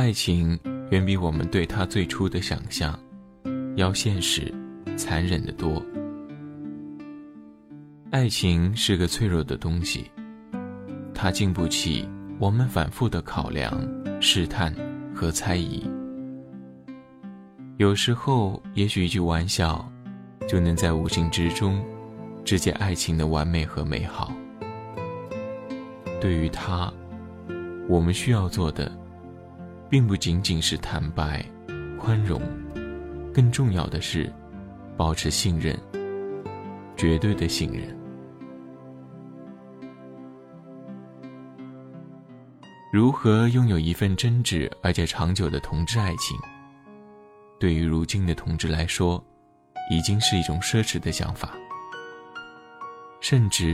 爱情远比我们对它最初的想象，要现实、残忍的多。爱情是个脆弱的东西，它经不起我们反复的考量、试探和猜疑。有时候，也许一句玩笑，就能在无形之中，直接爱情的完美和美好。对于他，我们需要做的，并不仅仅是坦白、宽容，更重要的是，保持信任，绝对的信任。如何拥有一份真挚而且长久的同志爱情？对于如今的同志来说，已经是一种奢侈的想法，甚至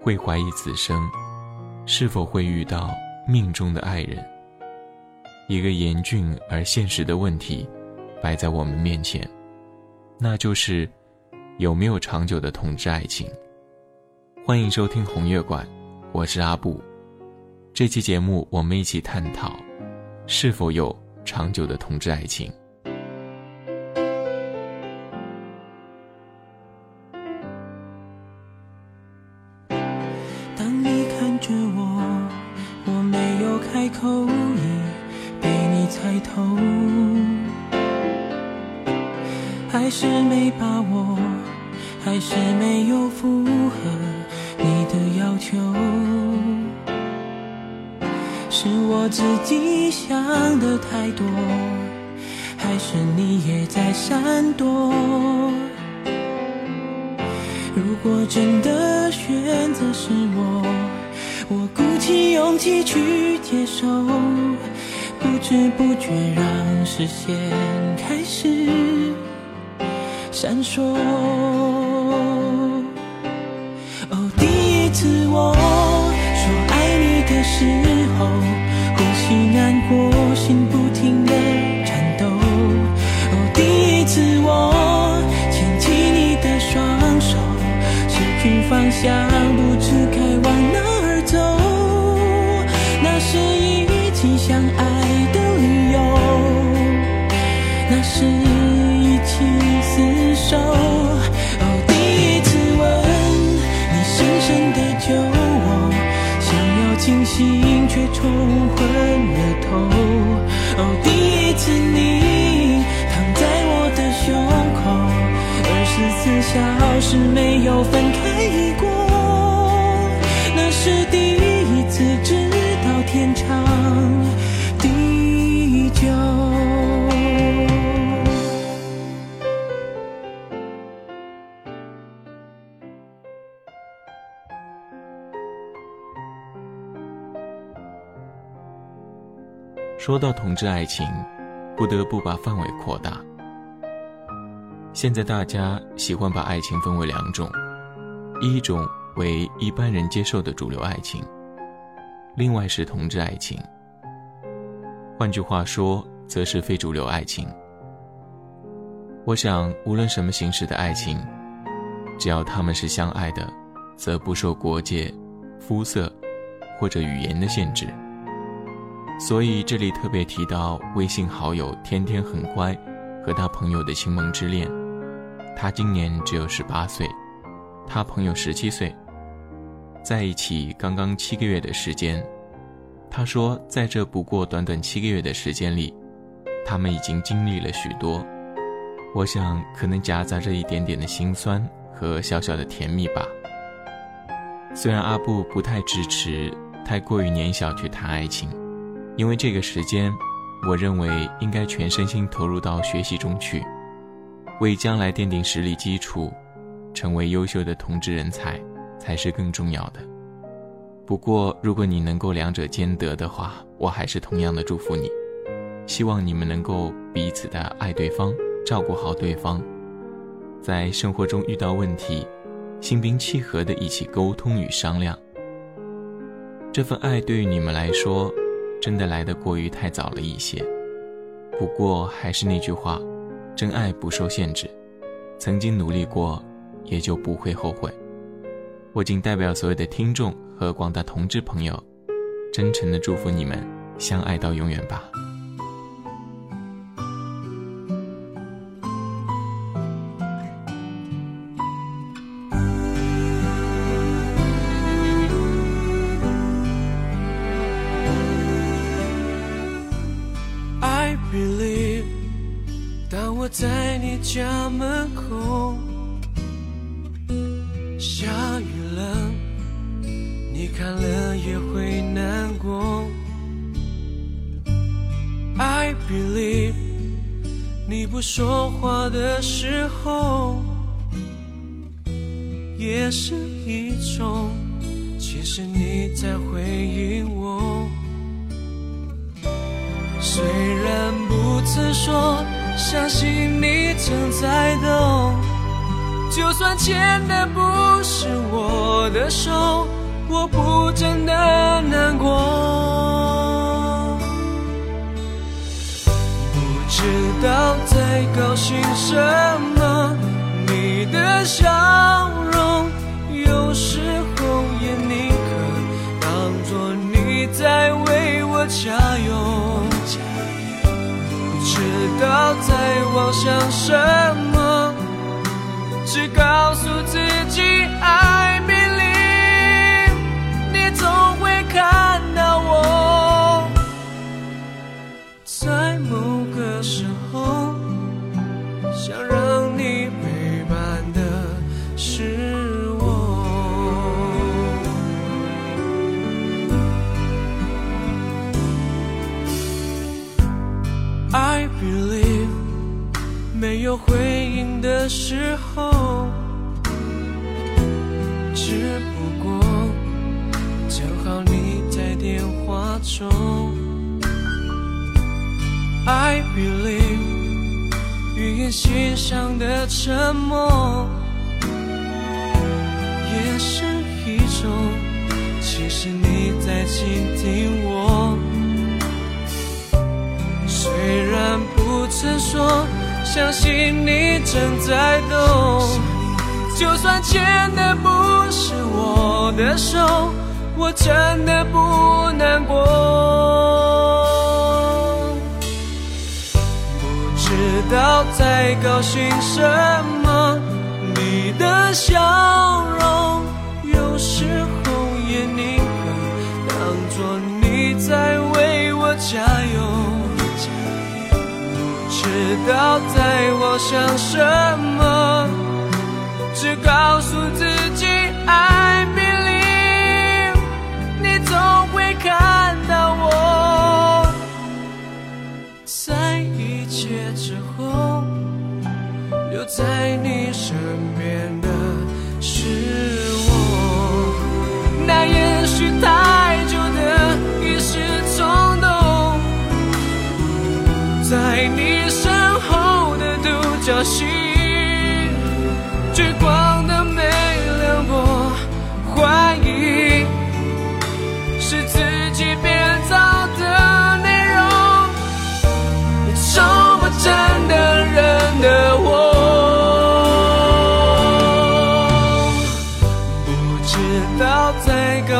会怀疑此生是否会遇到命中的爱人。一个严峻而现实的问题摆在我们面前，那就是有没有长久的同志爱情？欢迎收听红月馆，我是阿布。这期节目，我们一起探讨是否有长久的同志爱情。闪烁。哦，第一次我说爱你的。时候，呼吸难过，心不停的颤抖。哦，第一次我牵起你的双手，失去方向，不哦，第一次你躺在我的胸口，二十四小时没有分开过。说到同志爱情，不得不把范围扩大。现在大家喜欢把爱情分为两种，一种为一般人接受的主流爱情，另外是同志爱情。换句话说，则是非主流爱情。我想，无论什么形式的爱情，只要他们是相爱的，则不受国界、肤色或者语言的限制。所以这里特别提到微信好友天天很乖和他朋友的青梦之恋。他今年只有十八岁，他朋友十七岁，在一起刚刚七个月的时间。他说，在这不过短短七个月的时间里，他们已经经历了许多。我想，可能夹杂着一点点的心酸和小小的甜蜜吧。虽然阿布不太支持太过于年小去谈爱情。因为这个时间，我认为应该全身心投入到学习中去，为将来奠定实力基础，成为优秀的同志人才，才是更重要的。不过，如果你能够两者兼得的话，我还是同样的祝福你。希望你们能够彼此的爱对方，照顾好对方，在生活中遇到问题，心平气和的一起沟通与商量。这份爱对于你们来说。真的来得过于太早了一些，不过还是那句话，真爱不受限制，曾经努力过，也就不会后悔。我仅代表所有的听众和广大同志朋友，真诚的祝福你们相爱到永远吧。我在你家门口，下雨了，你看了也会难过。I believe，你不说话的时候，也是一种，其实你在回应我。虽然不曾说，相信你正在懂。就算牵的不是我的手，我不真的难过。不知道在高兴什么，你的笑容有时候也宁可当作你在为我加油。知道在妄想什么，只告诉回应的时候，只不过正好你在电话中。I believe，语言欣赏的沉默，也是一种，其实你在倾听我。虽然不曾说，相信你正在懂。就算牵的不是我的手，我真的不难过。不知道在高兴什么，你的笑容有时候也宁可当作你在为我加油。知道在我想什么，只告诉自己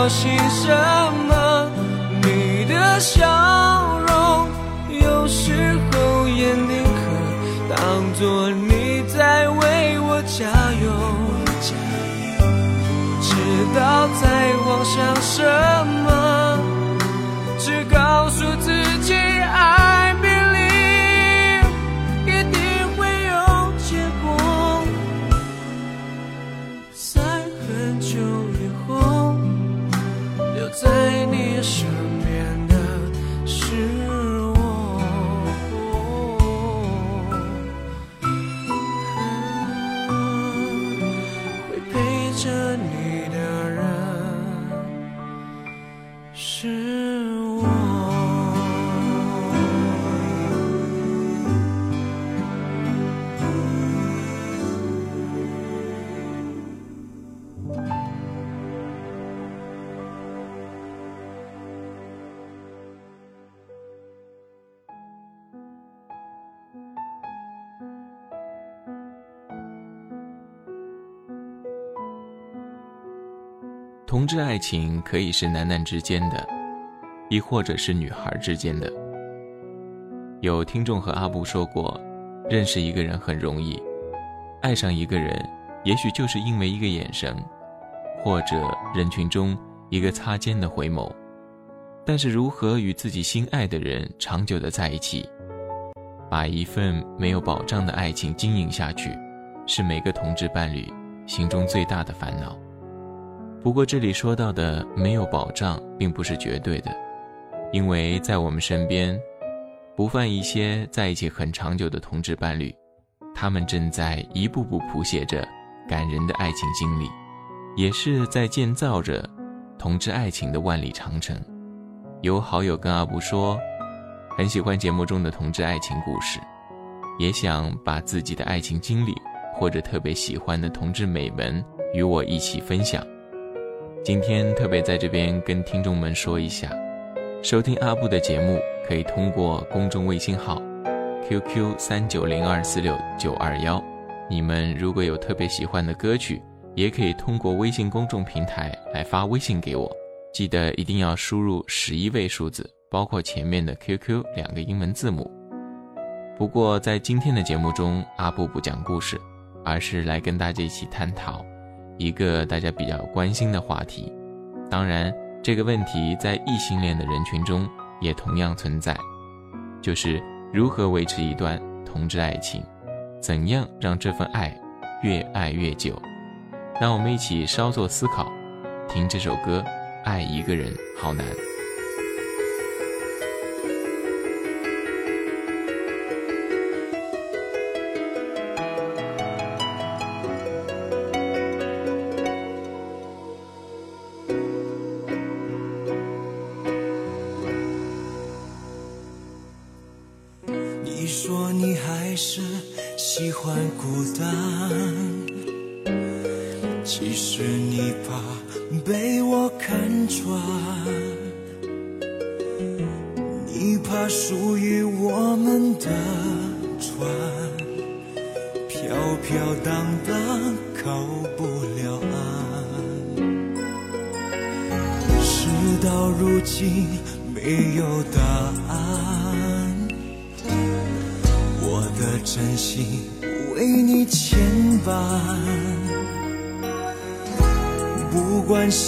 在高兴什么，你的笑容有时候也宁可当作你在为我加油。不知道在妄想什么同志爱情可以是男男之间的，亦或者是女孩之间的。有听众和阿布说过，认识一个人很容易，爱上一个人，也许就是因为一个眼神，或者人群中一个擦肩的回眸。但是如何与自己心爱的人长久的在一起，把一份没有保障的爱情经营下去，是每个同志伴侣心中最大的烦恼。不过，这里说到的没有保障，并不是绝对的，因为在我们身边，不乏一些在一起很长久的同志伴侣，他们正在一步步谱写着感人的爱情经历，也是在建造着同志爱情的万里长城。有好友跟阿布说。很喜欢节目中的同志爱情故事，也想把自己的爱情经历或者特别喜欢的同志美们与我一起分享。今天特别在这边跟听众们说一下，收听阿布的节目可以通过公众微信号 QQ 三九零二四六九二幺。你们如果有特别喜欢的歌曲，也可以通过微信公众平台来发微信给我，记得一定要输入十一位数字。包括前面的 QQ 两个英文字母。不过在今天的节目中，阿布不讲故事，而是来跟大家一起探讨一个大家比较关心的话题。当然，这个问题在异性恋的人群中也同样存在，就是如何维持一段同志爱情，怎样让这份爱越爱越久。让我们一起稍作思考，听这首歌《爱一个人好难》。其实你怕。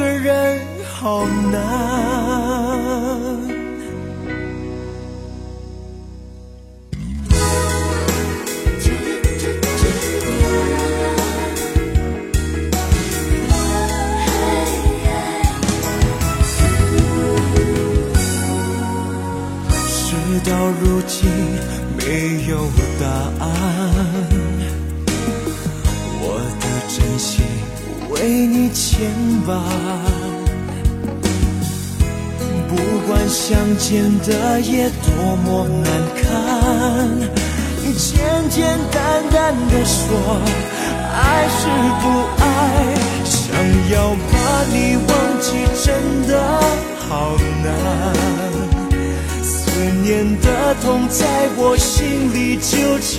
个人好难。事到如今没有答案，牵绊。不管相见的夜多么难堪，简简单单的说，爱是不爱，想要把你忘记真的好难。思念的痛在我心里纠缠，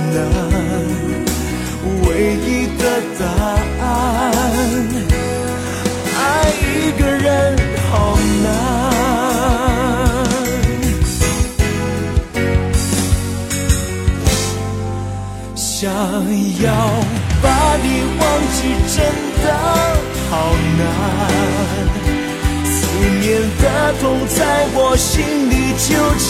难唯一的答案，爱一个人好难。想要把你忘记真的好难，思念的痛在我心里纠缠，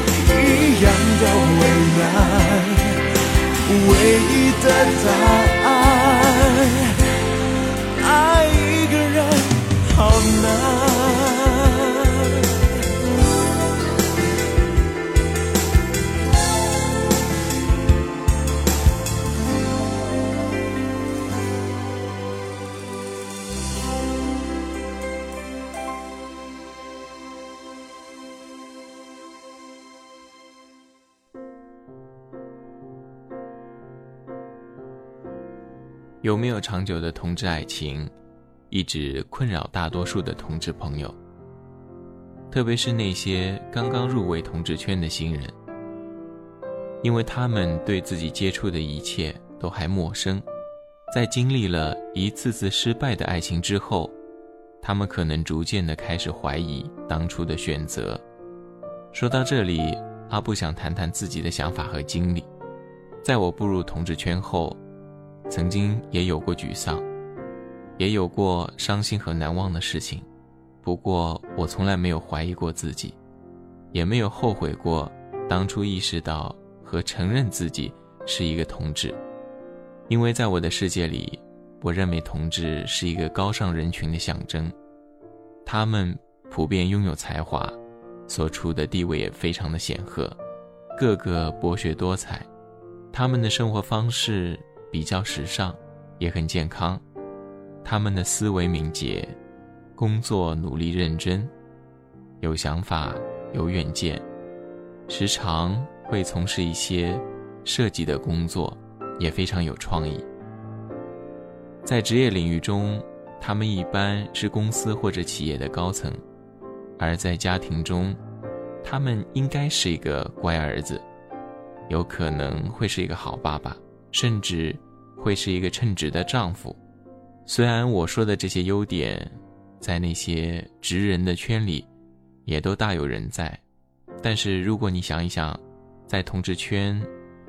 一样的为难。唯一的答案。爱一个人好难。有没有长久的同志爱情？一直困扰大多数的同志朋友，特别是那些刚刚入围同志圈的新人，因为他们对自己接触的一切都还陌生，在经历了一次次失败的爱情之后，他们可能逐渐的开始怀疑当初的选择。说到这里，阿布想谈谈自己的想法和经历。在我步入同志圈后，曾经也有过沮丧。也有过伤心和难忘的事情，不过我从来没有怀疑过自己，也没有后悔过当初意识到和承认自己是一个同志，因为在我的世界里，我认为同志是一个高尚人群的象征，他们普遍拥有才华，所处的地位也非常的显赫，个个博学多才，他们的生活方式比较时尚，也很健康。他们的思维敏捷，工作努力认真，有想法有远见，时常会从事一些设计的工作，也非常有创意。在职业领域中，他们一般是公司或者企业的高层；而在家庭中，他们应该是一个乖儿子，有可能会是一个好爸爸，甚至会是一个称职的丈夫。虽然我说的这些优点，在那些直人的圈里，也都大有人在，但是如果你想一想，在同志圈，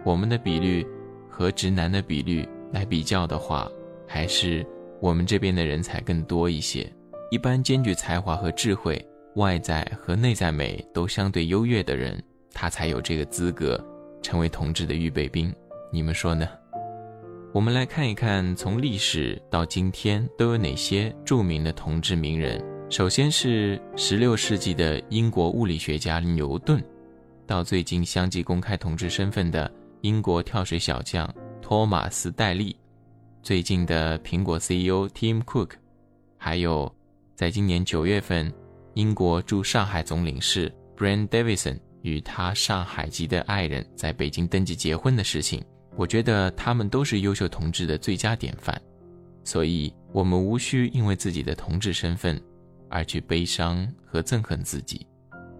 我们的比率和直男的比率来比较的话，还是我们这边的人才更多一些。一般兼具才华和智慧，外在和内在美都相对优越的人，他才有这个资格成为同志的预备兵。你们说呢？我们来看一看，从历史到今天都有哪些著名的同志名人。首先是16世纪的英国物理学家牛顿，到最近相继公开同志身份的英国跳水小将托马斯·戴利，最近的苹果 CEO Tim Cook，还有在今年九月份，英国驻上海总领事 Brian Davison 与他上海籍的爱人在北京登记结婚的事情。我觉得他们都是优秀同志的最佳典范，所以我们无需因为自己的同志身份而去悲伤和憎恨自己。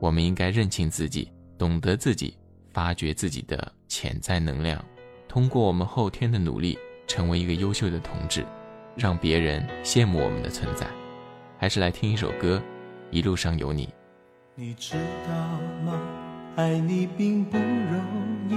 我们应该认清自己，懂得自己，发掘自己的潜在能量，通过我们后天的努力，成为一个优秀的同志，让别人羡慕我们的存在。还是来听一首歌，《一路上有你》。你知道吗？爱你并不容易。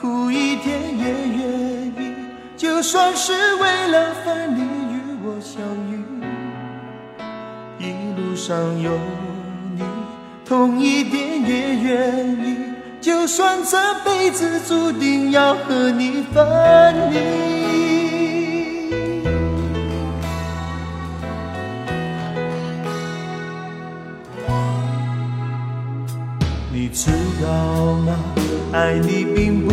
苦一点也愿意，就算是为了分离与我相遇。一路上有你，痛一点也愿意。就算这辈子注定要和你分离，你知道吗？爱你并不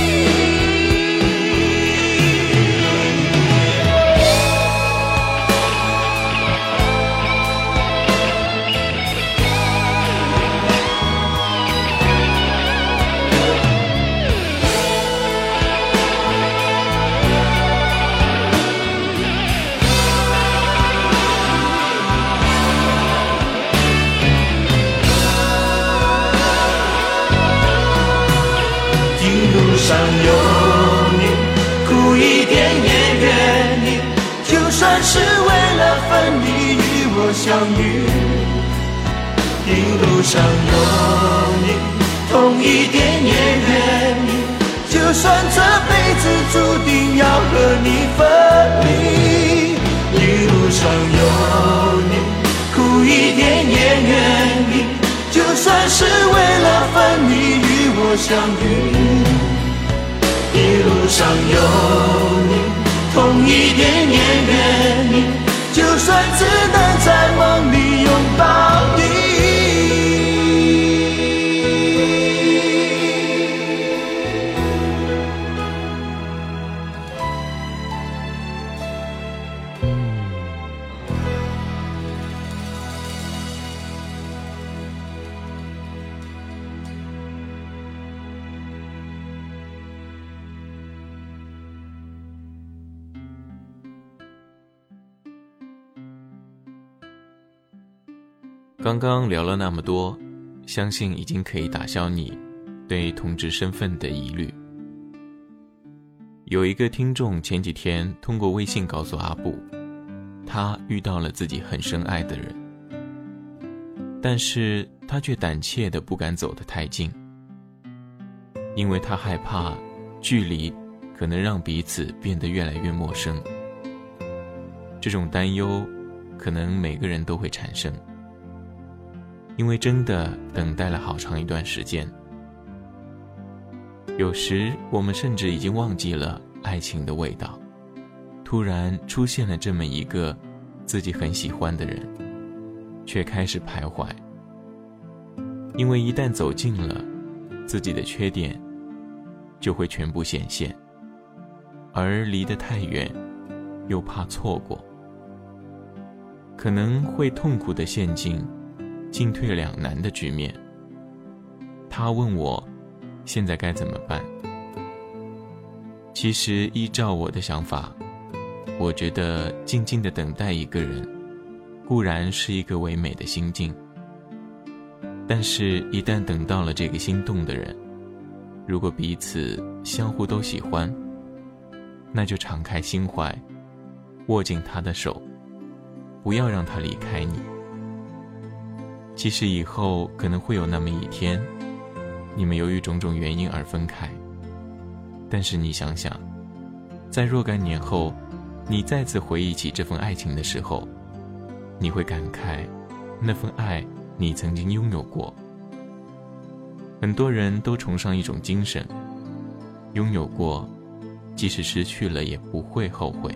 刚刚聊了那么多，相信已经可以打消你对同志身份的疑虑。有一个听众前几天通过微信告诉阿布，他遇到了自己很深爱的人，但是他却胆怯的不敢走得太近，因为他害怕距离可能让彼此变得越来越陌生。这种担忧，可能每个人都会产生。因为真的等待了好长一段时间，有时我们甚至已经忘记了爱情的味道，突然出现了这么一个自己很喜欢的人，却开始徘徊。因为一旦走近了，自己的缺点就会全部显现，而离得太远，又怕错过，可能会痛苦的陷进。进退两难的局面。他问我，现在该怎么办？其实依照我的想法，我觉得静静的等待一个人，固然是一个唯美的心境，但是，一旦等到了这个心动的人，如果彼此相互都喜欢，那就敞开心怀，握紧他的手，不要让他离开你。即使以后可能会有那么一天，你们由于种种原因而分开，但是你想想，在若干年后，你再次回忆起这份爱情的时候，你会感慨，那份爱你曾经拥有过。很多人都崇尚一种精神，拥有过，即使失去了也不会后悔。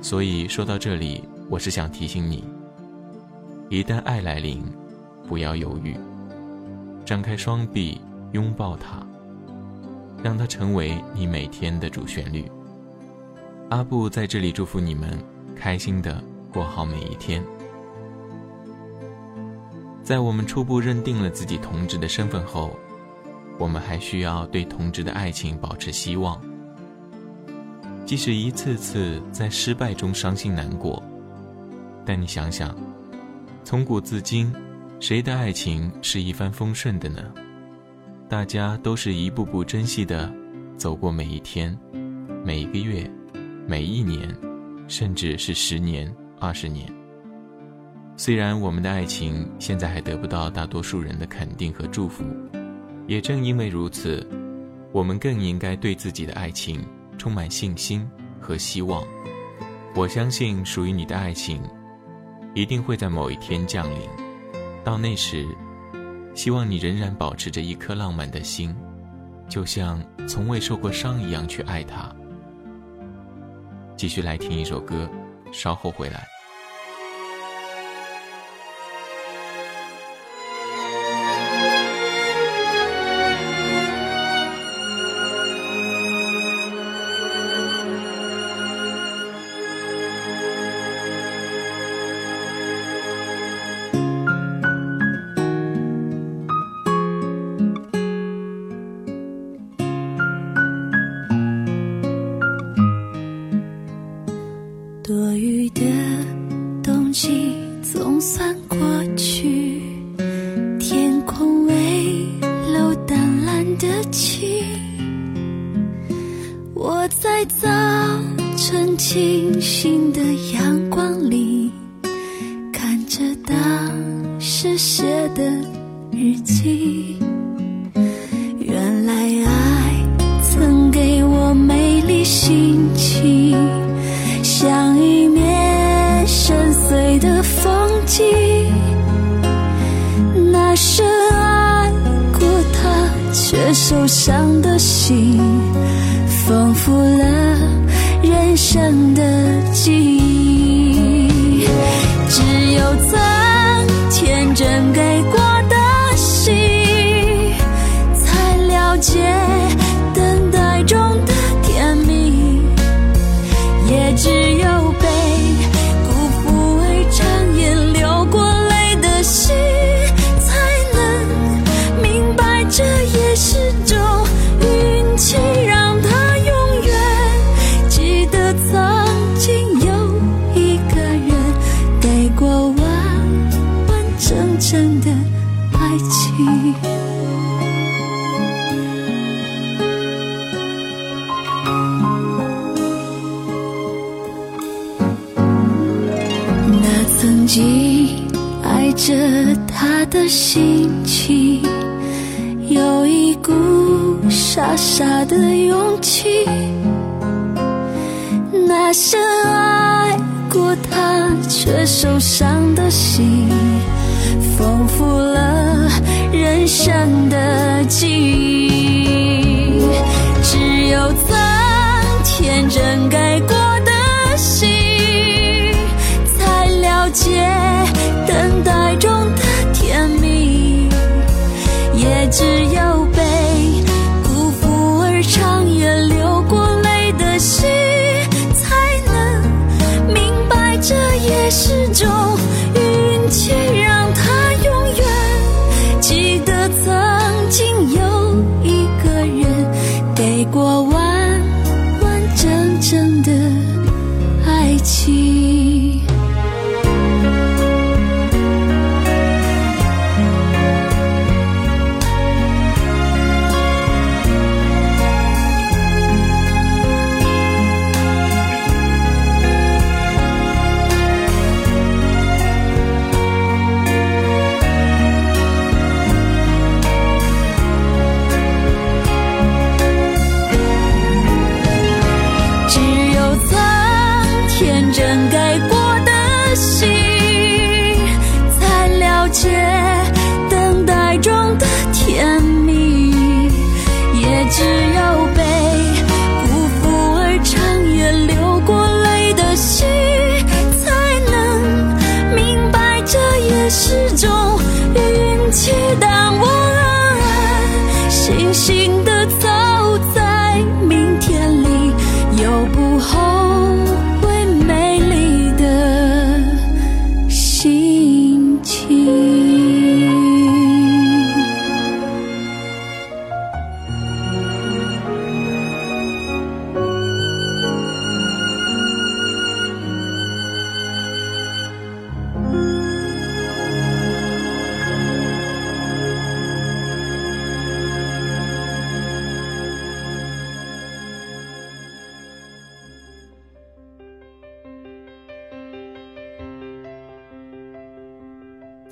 所以说到这里，我是想提醒你。一旦爱来临，不要犹豫，张开双臂拥抱它，让它成为你每天的主旋律。阿布在这里祝福你们开心的过好每一天。在我们初步认定了自己同志的身份后，我们还需要对同志的爱情保持希望，即使一次次在失败中伤心难过，但你想想。从古至今，谁的爱情是一帆风顺的呢？大家都是一步步珍惜的走过每一天、每一个月、每一年，甚至是十年、二十年。虽然我们的爱情现在还得不到大多数人的肯定和祝福，也正因为如此，我们更应该对自己的爱情充满信心和希望。我相信属于你的爱情。一定会在某一天降临，到那时，希望你仍然保持着一颗浪漫的心，就像从未受过伤一样去爱他。继续来听一首歌，稍后回来。清醒的始终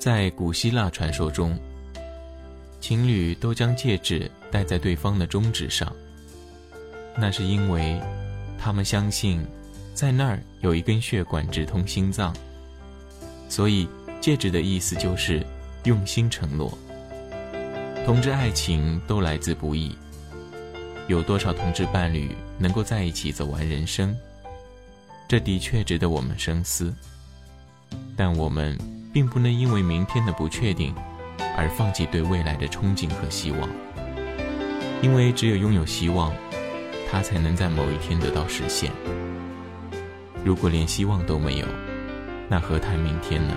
在古希腊传说中，情侣都将戒指戴在对方的中指上。那是因为，他们相信，在那儿有一根血管直通心脏。所以，戒指的意思就是用心承诺。同志爱情都来自不易，有多少同志伴侣能够在一起走完人生？这的确值得我们深思。但我们。并不能因为明天的不确定，而放弃对未来的憧憬和希望。因为只有拥有希望，它才能在某一天得到实现。如果连希望都没有，那何谈明天呢？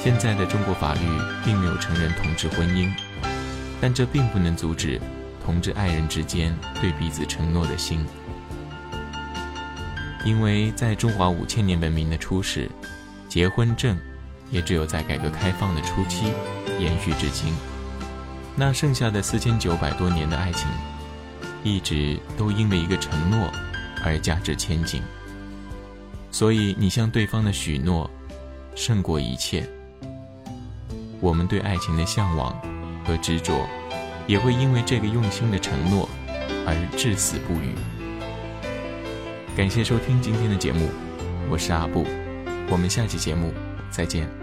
现在的中国法律并没有承认同志婚姻，但这并不能阻止同志爱人之间对彼此承诺的心。因为在中华五千年文明的初始。结婚证，也只有在改革开放的初期延续至今。那剩下的四千九百多年的爱情，一直都因为一个承诺而价值千金。所以，你向对方的许诺，胜过一切。我们对爱情的向往和执着，也会因为这个用心的承诺而至死不渝。感谢收听今天的节目，我是阿布。我们下期节目再见。